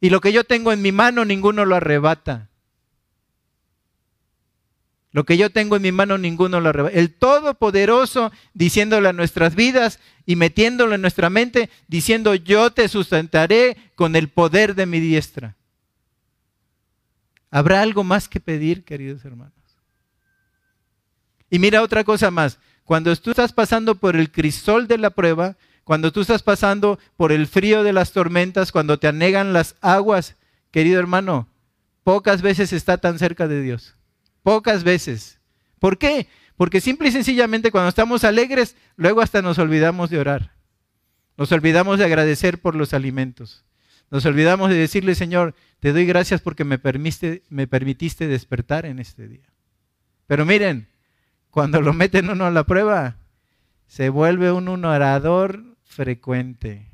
Y lo que yo tengo en mi mano, ninguno lo arrebata. Lo que yo tengo en mi mano, ninguno lo arrebata. El Todopoderoso diciéndole a nuestras vidas y metiéndolo en nuestra mente, diciendo, yo te sustentaré con el poder de mi diestra. ¿Habrá algo más que pedir, queridos hermanos? Y mira otra cosa más. Cuando tú estás pasando por el crisol de la prueba, cuando tú estás pasando por el frío de las tormentas, cuando te anegan las aguas, querido hermano, pocas veces está tan cerca de Dios. Pocas veces. ¿Por qué? Porque simple y sencillamente cuando estamos alegres, luego hasta nos olvidamos de orar. Nos olvidamos de agradecer por los alimentos. Nos olvidamos de decirle, Señor, te doy gracias porque me, me permitiste despertar en este día. Pero miren, cuando lo meten uno a la prueba, se vuelve un, orador frecuente.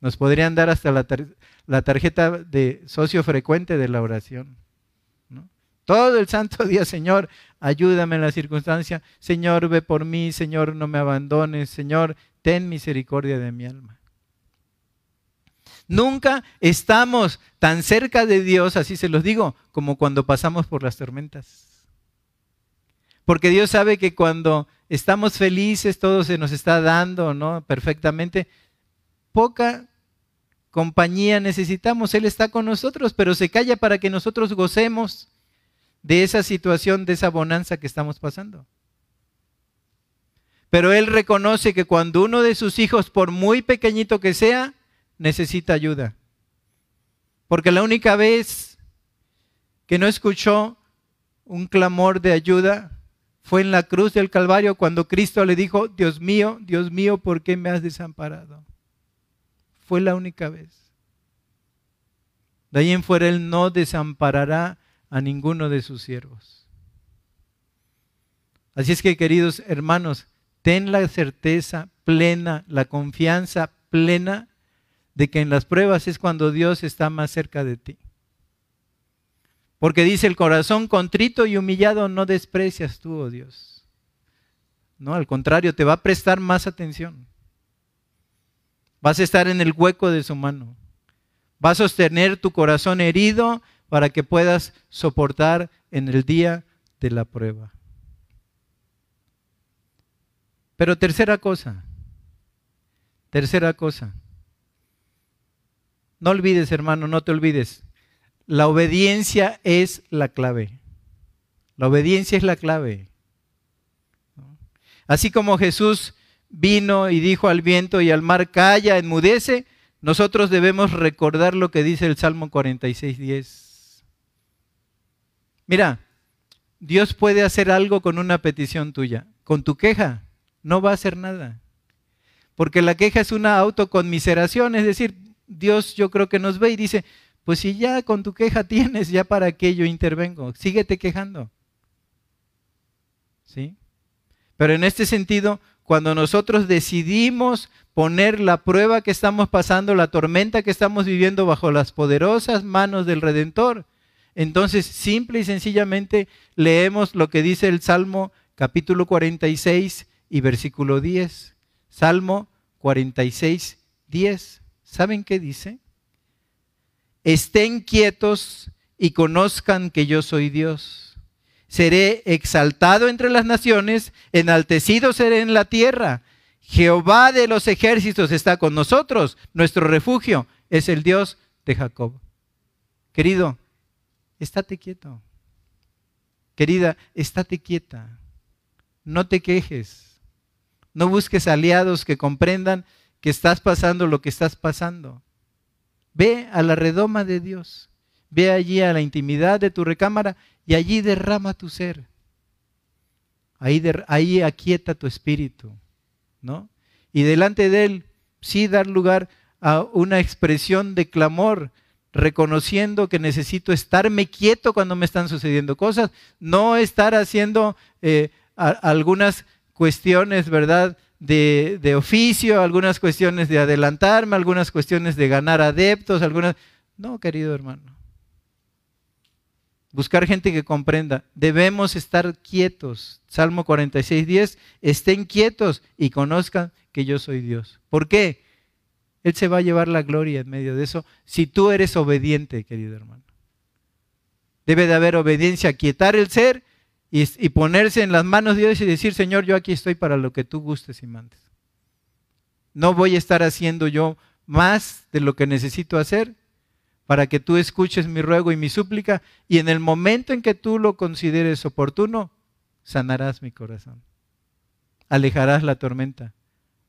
Nos podrían dar hasta la, tarjeta de socio frecuente de la oración. Todo el santo día, Señor, ayúdame en la circunstancia. Señor, ve por mí. Señor, no me abandones. Señor, ten misericordia de mi alma. Nunca estamos tan cerca de Dios, así se los digo, como cuando pasamos por las tormentas. Porque Dios sabe que cuando estamos felices, todo se nos está dando, ¿no? Perfectamente. Poca compañía necesitamos. Él está con nosotros, pero se calla para que nosotros gocemos de esa situación, de esa bonanza que estamos pasando. Pero Él reconoce que cuando uno de sus hijos, por muy pequeñito que sea, necesita ayuda. Porque la única vez que no escuchó un clamor de ayuda fue en la cruz del Calvario cuando Cristo le dijo, Dios mío, Dios mío, ¿por qué me has desamparado? Fue la única vez. De ahí en fuera Él no desamparará a ninguno de sus siervos. Así es que, queridos hermanos, ten la certeza plena, la confianza plena de que en las pruebas es cuando Dios está más cerca de ti. Porque dice el corazón contrito y humillado no desprecias tú, oh Dios. No, al contrario, te va a prestar más atención. Vas a estar en el hueco de su mano. Va a sostener tu corazón herido para que puedas soportar en el día de la prueba. Pero tercera cosa, tercera cosa. No olvides, hermano, no te olvides. La obediencia es la clave. La obediencia es la clave. Así como Jesús vino y dijo al viento y al mar, calla, enmudece, nosotros debemos recordar lo que dice el Salmo 46.10. Mira, Dios puede hacer algo con una petición tuya. Con tu queja no va a hacer nada. Porque la queja es una autoconmiseración, es decir, Dios yo creo que nos ve y dice, pues si ya con tu queja tienes, ya para qué yo intervengo, síguete quejando. ¿Sí? Pero en este sentido, cuando nosotros decidimos poner la prueba que estamos pasando, la tormenta que estamos viviendo bajo las poderosas manos del Redentor, entonces simple y sencillamente leemos lo que dice el Salmo capítulo 46 y versículo 10. Salmo 46, 10. ¿Saben qué dice? Estén quietos y conozcan que yo soy Dios. Seré exaltado entre las naciones, enaltecido seré en la tierra. Jehová de los ejércitos está con nosotros, nuestro refugio es el Dios de Jacob. Querido, estate quieto. querida, estate quieta, no te quejes, no busques aliados que comprendan que estás pasando lo que estás pasando. Ve a la redoma de Dios, ve allí a la intimidad de tu recámara y allí derrama tu ser. Ahí, ahí aquieta tu espíritu, ¿no? Y delante de Él, sí dar lugar a una expresión de clamor, reconociendo que necesito estarme quieto cuando me están sucediendo cosas, no estar haciendo eh, algunas cuestiones, ¿verdad? De, de, oficio, algunas cuestiones de adelantarme, algunas cuestiones de ganar adeptos, algunas... No, querido hermano. Buscar gente que comprenda. Debemos estar quietos. Salmo 46, 10. Estén quietos y conozcan que yo soy Dios. ¿Por qué? Él se va a llevar la gloria en medio de eso si tú eres obediente, querido hermano. Debe de haber obediencia, quietar el ser y, ponerse en las manos de Dios y decir, Señor, yo aquí estoy para lo que tú gustes y mandes. No voy a estar haciendo yo más de lo que necesito hacer para que tú escuches mi ruego y mi súplica y en el momento en que tú lo consideres oportuno, sanarás mi corazón. Alejarás la tormenta,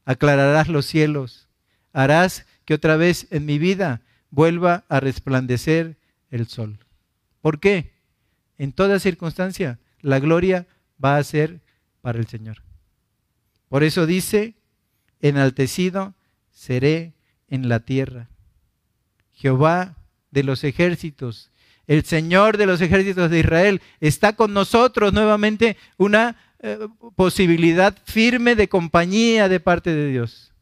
aclararás los cielos, harás que otra vez en mi vida vuelva a resplandecer el sol. ¿Por qué? En toda circunstancia, la gloria va a ser para el Señor. Por eso dice, enaltecido seré en la tierra. Jehová de los ejércitos, el Señor de los ejércitos de Israel, está con nosotros nuevamente una eh, posibilidad firme de compañía de parte de Dios.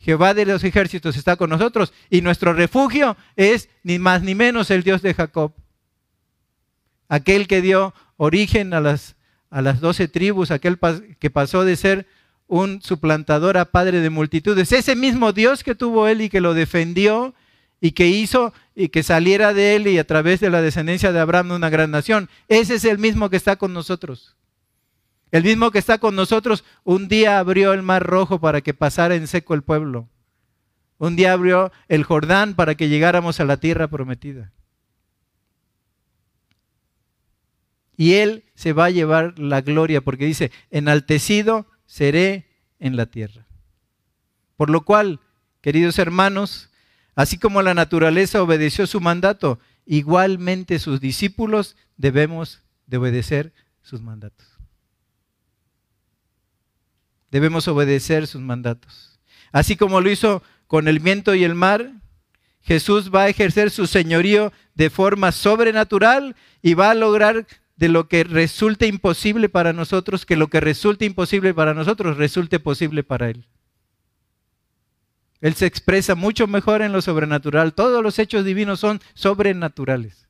Jehová de los ejércitos está con nosotros y nuestro refugio es ni más ni menos el Dios de Jacob. Aquel que dio origen a las, a las doce tribus, aquel que pasó de ser un suplantador a padre de multitudes. Ese mismo Dios que tuvo él y que lo defendió y que hizo y que saliera de él y a través de la descendencia de Abraham una gran nación. Ese es el mismo que está con nosotros. El mismo que está con nosotros, un día abrió el mar rojo para que pasara en seco el pueblo. Un día abrió el Jordán para que llegáramos a la tierra prometida. Y Él se va a llevar la gloria porque dice, enaltecido seré en la tierra. Por lo cual, queridos hermanos, así como la naturaleza obedeció su mandato, igualmente sus discípulos debemos de obedecer sus mandatos. Debemos obedecer sus mandatos. Así como lo hizo con el viento y el mar, Jesús va a ejercer su señorío de forma sobrenatural y va a lograr de lo que resulte imposible para nosotros, que lo que resulte imposible para nosotros resulte posible para Él. Él se expresa mucho mejor en lo sobrenatural. Todos los hechos divinos son sobrenaturales.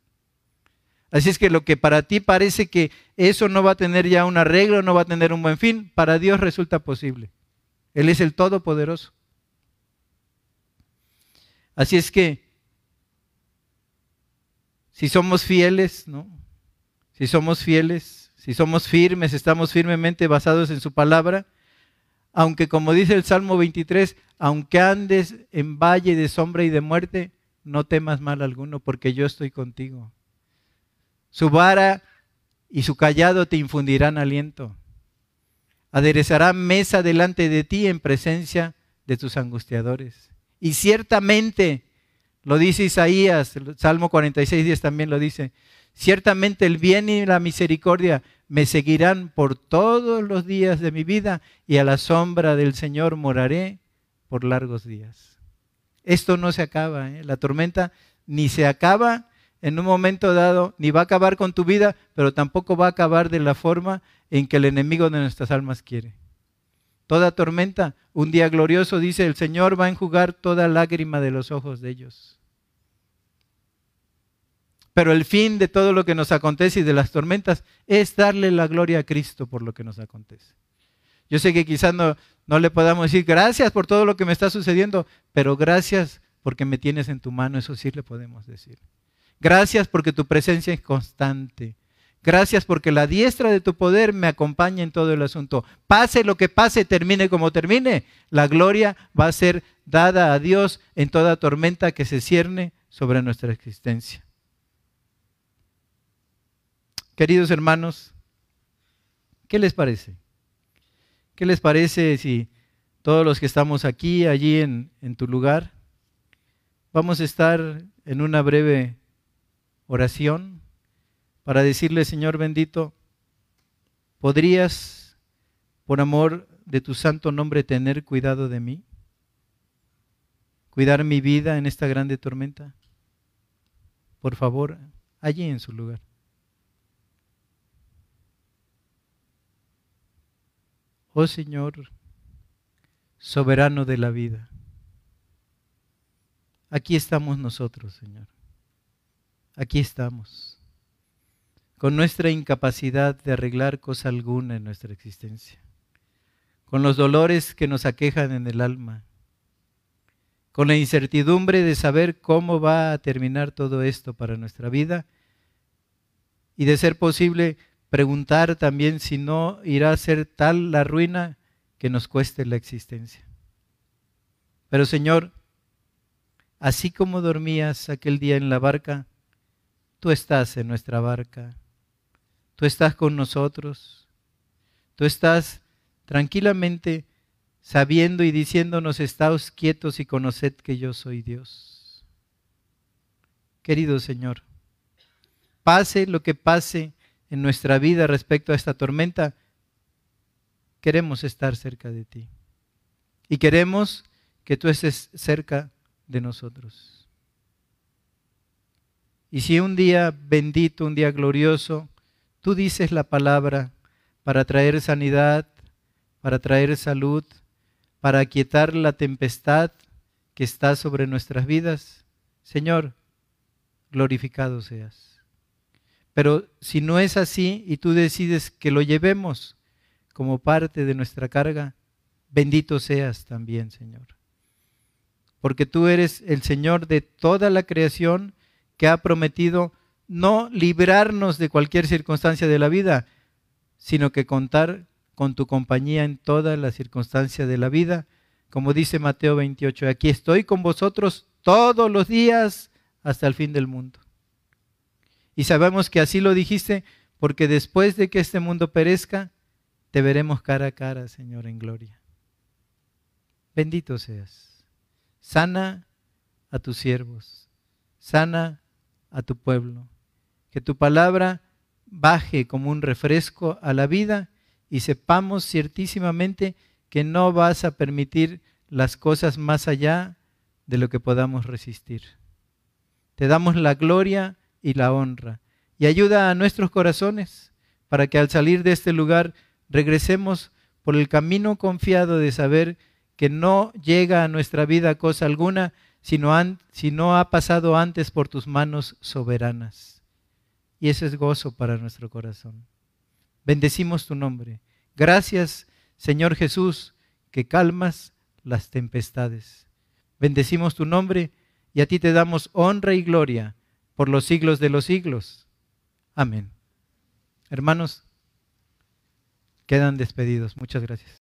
Así es que lo que para ti parece que eso no va a tener ya un arreglo, no va a tener un buen fin, para Dios resulta posible. Él es el Todopoderoso. Así es que si somos fieles, ¿no? Si somos fieles, si somos firmes, estamos firmemente basados en su palabra, aunque como dice el Salmo 23, aunque andes en valle de sombra y de muerte, no temas mal alguno, porque yo estoy contigo. Su vara y su callado te infundirán aliento. Aderezará mesa delante de ti en presencia de tus angustiadores. Y ciertamente, lo dice Isaías, el Salmo 46, 10 también lo dice, ciertamente el bien y la misericordia me seguirán por todos los días de mi vida y a la sombra del Señor moraré por largos días. Esto no se acaba, ¿eh? la tormenta ni se acaba en un momento dado, ni va a acabar con tu vida, pero tampoco va a acabar de la forma en que el enemigo de nuestras almas quiere. Toda tormenta, un día glorioso, dice el Señor, va a enjugar toda lágrima de los ojos de ellos. Pero el fin de todo lo que nos acontece y de las tormentas es darle la gloria a Cristo por lo que nos acontece. Yo sé que quizás no, no le podamos decir gracias por todo lo que me está sucediendo, pero gracias porque me tienes en tu mano, eso sí le podemos decir. Gracias porque tu presencia es constante. Gracias porque la diestra de tu poder me acompaña en todo el asunto. Pase lo que pase, termine como termine, la gloria va a ser dada a Dios en toda tormenta que se cierne sobre nuestra existencia. Queridos hermanos, ¿qué les parece? ¿Qué les parece si todos los que estamos aquí, allí en, tu lugar, vamos a estar en una breve oración para decirle, Señor bendito, ¿podrías, por amor de tu santo nombre, tener cuidado de mí? ¿Cuidar mi vida en esta grande tormenta? Por favor, allí en su lugar. Oh Señor, soberano de la vida, aquí estamos nosotros, Señor. Aquí estamos, con nuestra incapacidad de arreglar cosa alguna en nuestra existencia, con los dolores que nos aquejan en el alma, con la incertidumbre de saber cómo va a terminar todo esto para nuestra vida y de ser posible preguntar también si no irá a ser tal la ruina que nos cueste la existencia. Pero Señor, así como dormías aquel día en la barca, tú estás en nuestra barca, tú estás con nosotros, tú estás tranquilamente sabiendo y diciéndonos, estáos quietos y conoced que yo soy Dios. Querido Señor, pase lo que pase, en nuestra vida respecto a esta tormenta, queremos estar cerca de ti. Y queremos que tú estés cerca de nosotros. Y si un día bendito, un día glorioso, tú dices la palabra para traer sanidad, para traer salud, para aquietar la tempestad que está sobre nuestras vidas, Señor, glorificado seas. Pero si no es así y tú decides que lo llevemos como parte de nuestra carga, bendito seas también, Señor. Porque tú eres el Señor de toda la creación que ha prometido no librarnos de cualquier circunstancia de la vida, sino que contar con tu compañía en todas las circunstancias de la vida. Como dice Mateo 28, aquí estoy con vosotros todos los días hasta el fin del mundo. Y sabemos que así lo dijiste porque después de que este mundo perezca, te veremos cara a cara, Señor, en gloria. Bendito seas. Sana a tus siervos, sana a tu pueblo. Que tu palabra baje como un refresco a la vida y sepamos ciertísimamente que no vas a permitir las cosas más allá de lo que podamos resistir. Te damos la gloria y la honra. Y ayuda a nuestros corazones para que al salir de este lugar regresemos por el camino confiado de saber que no llega a nuestra vida cosa alguna, sino si no ha pasado antes por tus manos soberanas. Y ese es gozo para nuestro corazón. Bendecimos tu nombre. Gracias, Señor Jesús, que calmas las tempestades. Bendecimos tu nombre y a ti te damos honra y gloria por los siglos de los siglos. Amén. Hermanos, quedan despedidos. Muchas gracias.